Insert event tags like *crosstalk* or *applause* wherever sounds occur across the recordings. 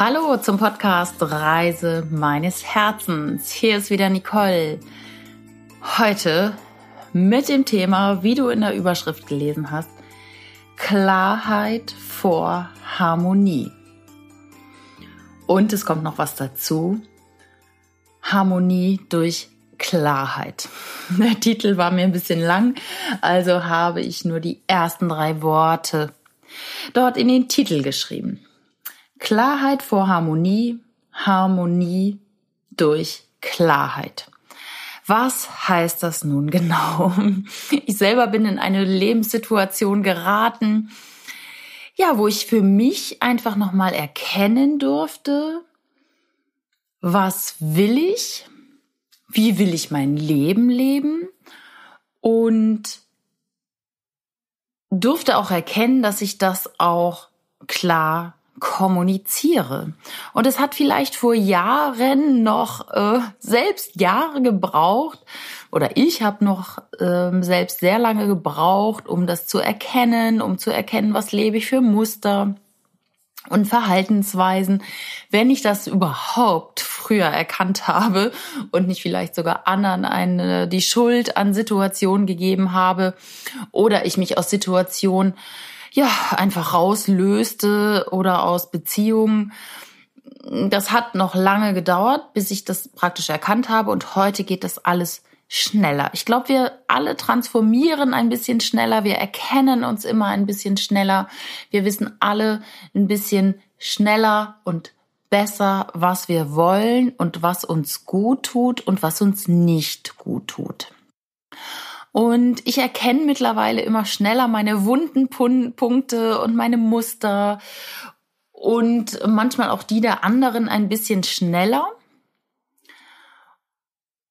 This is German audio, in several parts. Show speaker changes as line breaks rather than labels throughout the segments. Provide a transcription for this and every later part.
Hallo zum Podcast Reise meines Herzens. Hier ist wieder Nicole. Heute mit dem Thema, wie du in der Überschrift gelesen hast, Klarheit vor Harmonie. Und es kommt noch was dazu. Harmonie durch Klarheit. *laughs* Der Titel war mir ein bisschen lang, also habe ich nur die ersten drei Worte dort in den Titel geschrieben. Klarheit vor Harmonie, Harmonie durch Klarheit. Was heißt das nun genau? *laughs* Ich selber bin in eine Lebenssituation geraten, ja, wo ich für mich einfach nochmal erkennen durfte, was will ich? Wie will ich mein Leben leben? Und durfte auch erkennen, dass ich das auch klar kommuniziere. Und es hat vielleicht vor Jahren noch äh, selbst Jahre gebraucht, oder ich habe noch äh, selbst sehr lange gebraucht, um das zu erkennen, um zu erkennen, was lebe ich für Muster und Verhaltensweisen, wenn ich das überhaupt früher erkannt habe und nicht vielleicht sogar anderen eine, die Schuld an Situationen gegeben habe oder ich mich aus Situationen ja, einfach rauslöste oder aus Beziehungen. Das hat noch lange gedauert, bis ich das praktisch erkannt habe und heute geht das alles schneller. Ich glaube, wir alle transformieren ein bisschen schneller, wir erkennen uns immer ein bisschen schneller, wir wissen alle ein bisschen schneller und besser, was wir wollen und was uns gut tut und was uns nicht gut tut. Und ich erkenne mittlerweile immer schneller meine wunden Punkte und meine Muster und manchmal auch die der anderen ein bisschen schneller.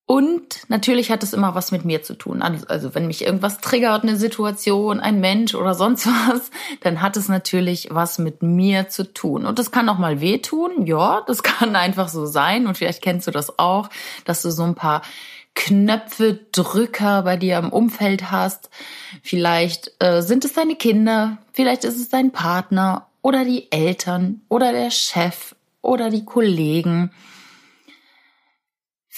Und natürlich hat es immer was mit mir zu tun. Also, also wenn mich irgendwas triggert, eine Situation, ein Mensch oder sonst *laughs* was, dann hat es natürlich was mit mir zu tun. Und das kann auch mal wehtun. Ja, das *laughs* kann einfach so sein. Und vielleicht kennst du das auch, dass du so ein paar Knöpfe, Drücker bei dir im Umfeld hast. Vielleicht äh, sind es deine Kinder, vielleicht ist es dein Partner oder die Eltern oder der Chef oder die Kollegen.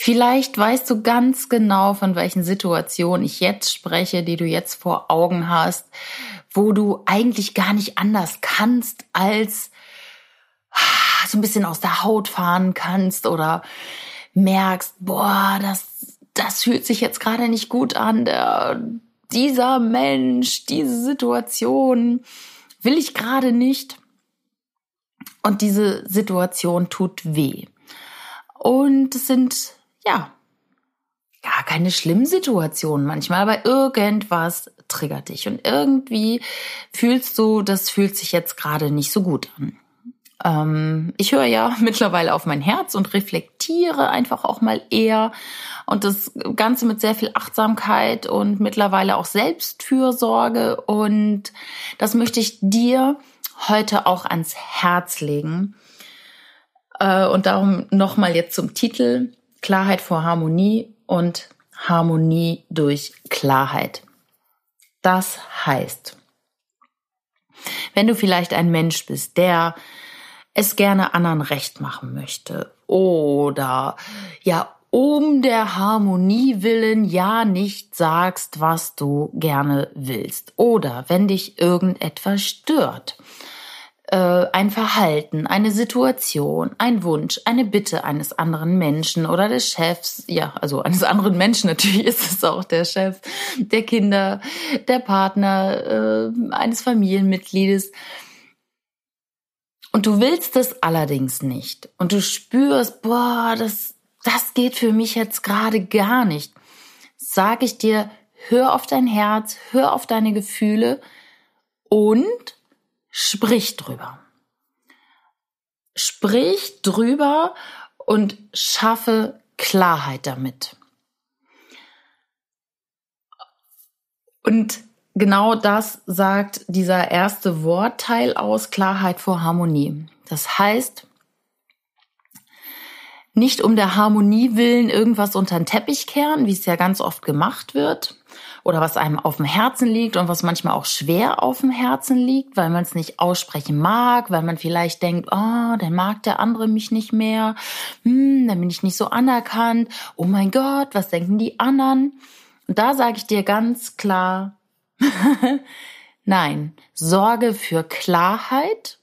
Vielleicht weißt du ganz genau, von welchen Situationen ich jetzt spreche, die du jetzt vor Augen hast, wo du eigentlich gar nicht anders kannst, als so ein bisschen aus der Haut fahren kannst oder merkst, boah, das das fühlt sich jetzt gerade nicht gut an, der, dieser Mensch, diese Situation will ich gerade nicht. Und diese Situation tut weh. Und es sind, ja, gar keine schlimmen Situationen manchmal, aber irgendwas triggert dich und irgendwie fühlst du, das fühlt sich jetzt gerade nicht so gut an. Ähm, ich höre ja *laughs* mittlerweile auf mein Herz und reflektiere einfach auch mal eher und das Ganze mit sehr viel Achtsamkeit und mittlerweile auch Selbstfürsorge und das möchte ich dir heute auch ans Herz legen. Äh, und darum nochmal jetzt zum Titel Klarheit vor Harmonie und Harmonie durch Klarheit. Das heißt, wenn du vielleicht ein Mensch bist, der es gerne anderen recht machen möchte oder ja um der Harmonie willen ja nicht sagst, was du gerne willst oder wenn dich irgendetwas stört. Äh, ein Verhalten, eine Situation, ein Wunsch, eine Bitte eines anderen Menschen oder des Chefs, ja, also eines anderen Menschen, *laughs* natürlich ist es auch der Chef, der Kinder, der Partner, äh, eines Familienmitgliedes und du willst es allerdings nicht. Und du spürst, boah, das, das geht für mich jetzt gerade gar nicht. Sag ich dir, hör auf dein Herz, hör auf deine Gefühle und sprich drüber. Sprich drüber und schaffe Klarheit damit. Und genau das sagt dieser erste Wortteil aus Klarheit vor Harmonie. Das heißt, nicht um der Harmonie willen irgendwas unter den Teppich kehren, wie es ja ganz oft gemacht wird, oder was einem auf dem Herzen liegt und was manchmal auch schwer auf dem Herzen liegt, weil man es nicht aussprechen mag, weil man vielleicht denkt, oh, dann mag der andere mich nicht mehr, hm, dann bin ich nicht so anerkannt, oh mein Gott, was denken die anderen? Und da sage ich dir ganz klar, *laughs* nein, Sorge für Klarheit,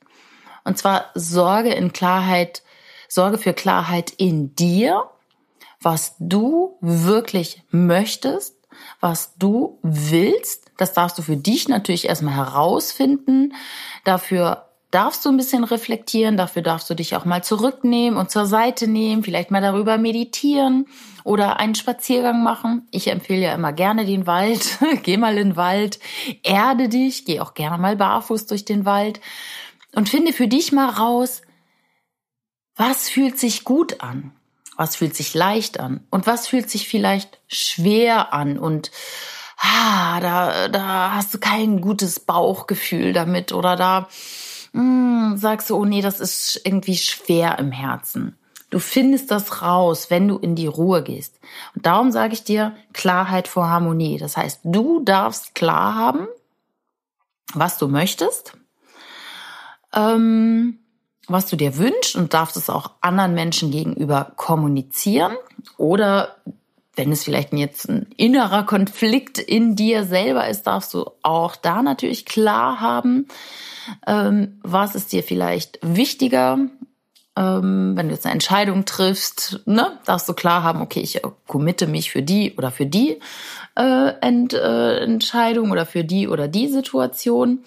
und zwar Sorge in Klarheit Sorge für Klarheit in dir, was du wirklich möchtest, was du willst. Das darfst du für dich natürlich erstmal herausfinden. Dafür darfst du ein bisschen reflektieren, dafür darfst du dich auch mal zurücknehmen und zur Seite nehmen, vielleicht mal darüber meditieren oder einen Spaziergang machen. Ich empfehle ja immer gerne den Wald. *laughs* geh mal in den Wald, erde dich, geh auch gerne mal barfuß durch den Wald und finde für dich mal raus, was fühlt sich gut an? Was fühlt sich leicht an? Und was fühlt sich vielleicht schwer an? Und ah, da, da hast du kein gutes Bauchgefühl damit oder da mh, hm, sagst du, oh nee, das ist irgendwie schwer im Herzen. Du findest das raus, wenn du in die Ruhe gehst. Und darum sage ich dir Klarheit vor Harmonie. Das heißt, du darfst klar haben, was du möchtest. Ähm, was du dir wünschst und darfst es auch anderen Menschen gegenüber kommunizieren oder wenn es vielleicht jetzt ein innerer Konflikt in dir selber ist, darfst du auch da natürlich klar haben, ähm, was ist dir vielleicht wichtiger. Ähm, wenn du jetzt eine Entscheidung triffst, ne, darfst du klar haben, okay, ich committe mich für die oder für die äh, äh, Entscheidung oder für die oder die Situation.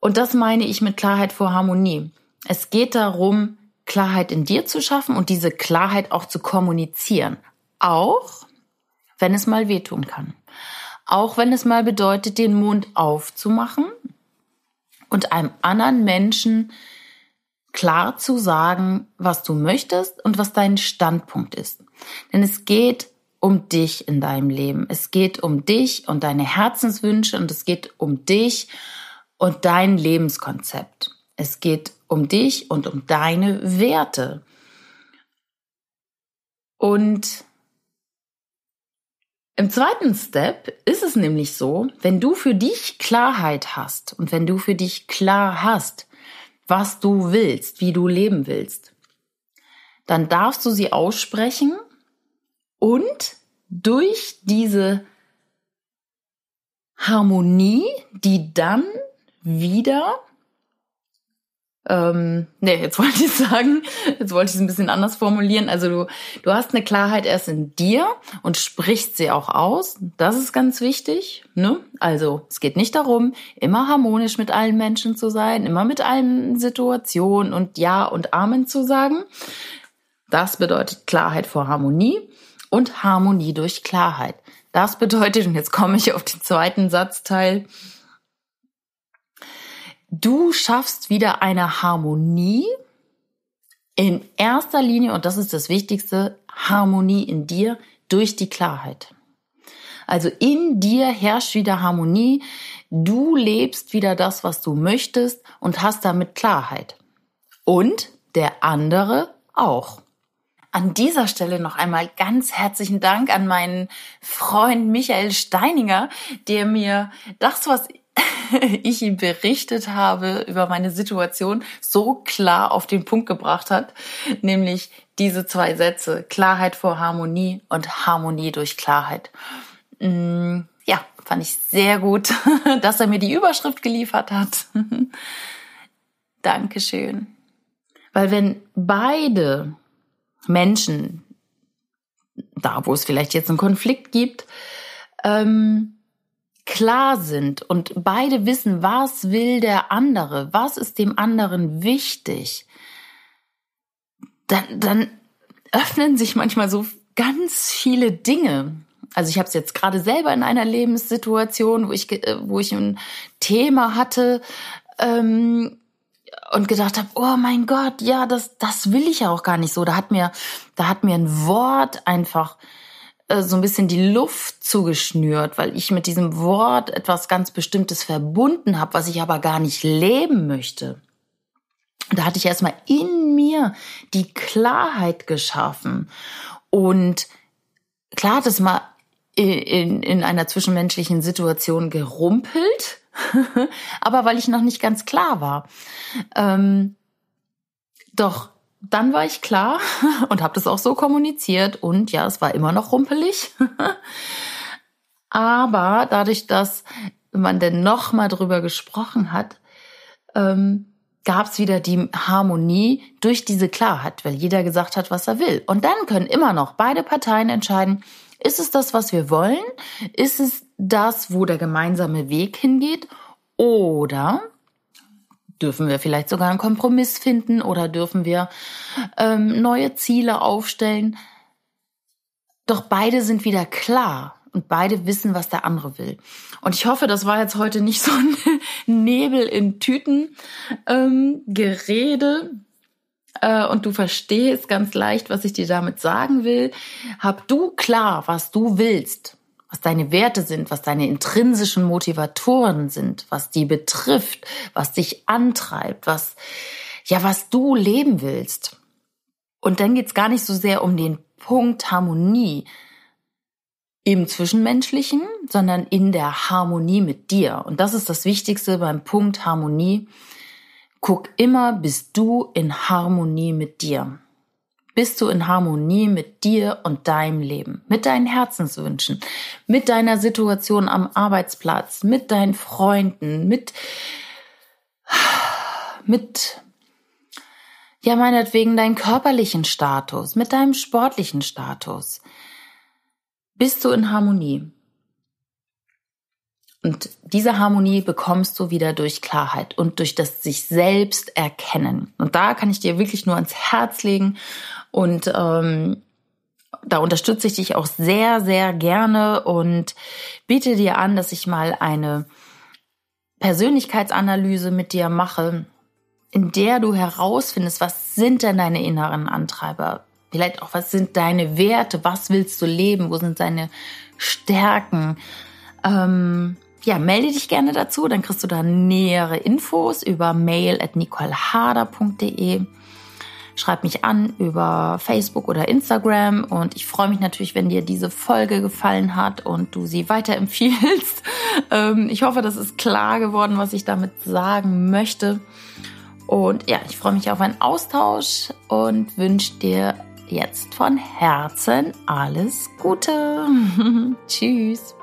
Und das meine ich mit Klarheit vor Harmonie. Es geht darum, Klarheit in dir zu schaffen und diese Klarheit auch zu kommunizieren. Auch wenn es mal wehtun kann. Auch wenn es mal bedeutet, den Mund aufzumachen und einem anderen Menschen klar zu sagen, was du möchtest und was dein Standpunkt ist. Denn es geht um dich in deinem Leben. Es geht um dich und deine Herzenswünsche und es geht um dich und dein Lebenskonzept. Es geht um dich und um deine Werte. Und im zweiten Step ist es nämlich so, wenn du für dich Klarheit hast und wenn du für dich klar hast, was du willst, wie du leben willst, dann darfst du sie aussprechen und durch diese Harmonie, die dann wieder ähm, nee, jetzt *laughs* wollte ich sagen, jetzt wollte ich es ein bisschen anders formulieren. Also du, du hast eine Klarheit erst in dir und sprichst sie auch aus. Das ist ganz wichtig. Ne? Also es geht nicht darum, immer harmonisch mit allen Menschen zu sein, immer mit allen Situationen und Ja und Amen zu sagen. Das bedeutet Klarheit vor Harmonie und Harmonie durch Klarheit. Das bedeutet, und jetzt komme ich auf den zweiten Satzteil, Du schaffst wieder eine Harmonie in erster Linie, und das ist das Wichtigste, Harmonie in dir durch die Klarheit. Also in dir herrscht wieder Harmonie. Du lebst wieder das, was du möchtest und hast damit Klarheit. Und der andere auch. An dieser Stelle noch einmal ganz herzlichen Dank an meinen Freund Michael Steininger, der mir das, was *laughs* ich ihm berichtet habe über meine Situation, so klar auf den Punkt gebracht hat, nämlich diese zwei Sätze, Klarheit vor Harmonie und Harmonie durch Klarheit. Mm, ja, fand ich sehr gut, *laughs* dass er mir die Überschrift geliefert hat. *laughs* Dankeschön. Weil wenn beide Menschen, da wo es vielleicht jetzt einen Konflikt gibt, ähm, klar sind und beide wissen, was will der andere, was ist dem anderen wichtig, dann, dann öffnen sich manchmal so ganz viele Dinge. Also ich habe es jetzt gerade selber in einer Lebenssituation, wo ich, äh, wo ich ein Thema hatte ähm, und gedacht habe, oh mein Gott, ja, das, das will ich ja auch gar nicht so. Da hat mir, da hat mir ein Wort einfach so ein bisschen die Luft zugeschnürt, weil ich mit diesem Wort etwas ganz Bestimmtes verbunden habe, was ich aber gar nicht leben möchte. Da hatte ich erstmal in mir die Klarheit geschaffen. Und klar hat es mal in, in einer zwischenmenschlichen Situation gerumpelt, *laughs* aber weil ich noch nicht ganz klar war. Ähm, doch dann war ich klar *laughs* und habe das auch so kommuniziert und ja, es war immer noch rumpelig. *laughs* aber dadurch, dass man denn noch mal drüber gesprochen hat, ähm, gab es wieder die Harmonie durch diese Klarheit, weil jeder gesagt hat, was er will. Und dann können immer noch beide Parteien entscheiden, ist es das, was wir wollen? Ist es das, wo der gemeinsame Weg hingeht? Oder dürfen wir vielleicht sogar einen Kompromiss finden oder dürfen wir ähm, neue Ziele aufstellen? Doch beide sind wieder klar und beide wissen, was der andere will. Und ich hoffe, das war jetzt heute nicht so ein *laughs* Nebel in Tüten ähm, Gerede. Äh, und du verstehst ganz leicht, was ich dir damit sagen will. Hab du klar, was du willst, was deine Werte sind, was deine intrinsischen Motivatoren sind, was die betrifft, was dich antreibt, was, ja, was du leben willst. Und dann geht's gar nicht so sehr um den Punkt Harmonie, im Zwischenmenschlichen, sondern in der Harmonie mit dir. Und das ist das Wichtigste beim Punkt Harmonie. Guck immer, bist du in Harmonie mit dir? Bist du in Harmonie mit dir und deinem Leben, mit deinen Herzenswünschen, mit deiner Situation am Arbeitsplatz, mit deinen Freunden, mit, mit, ja, meinetwegen deinen körperlichen Status, mit deinem sportlichen Status, bist du in Harmonie. Und diese Harmonie bekommst du wieder durch Klarheit und durch das sich selbst erkennen. Und da kann ich dir wirklich nur ans Herz legen und ähm, da unterstütze ich dich auch sehr, sehr gerne und biete dir an, dass ich mal eine Persönlichkeitsanalyse mit dir mache, in der du herausfindest, was sind denn deine inneren Antreiber? Vielleicht auch, was sind deine Werte? Was willst du leben? Wo sind deine Stärken? Ähm, ja, melde dich gerne dazu, dann kriegst du da nähere Infos über mail at nicoleharder.de. Schreib mich an über Facebook oder Instagram und ich freue mich natürlich, wenn dir diese Folge gefallen hat und du sie weiterempfiehlst. *laughs* Ähm, ich hoffe, das ist klar geworden, was ich damit sagen möchte. Und ja, ich freue mich auf einen Austausch und wünsche dir jetzt von Herzen alles Gute. *laughs* Tschüss.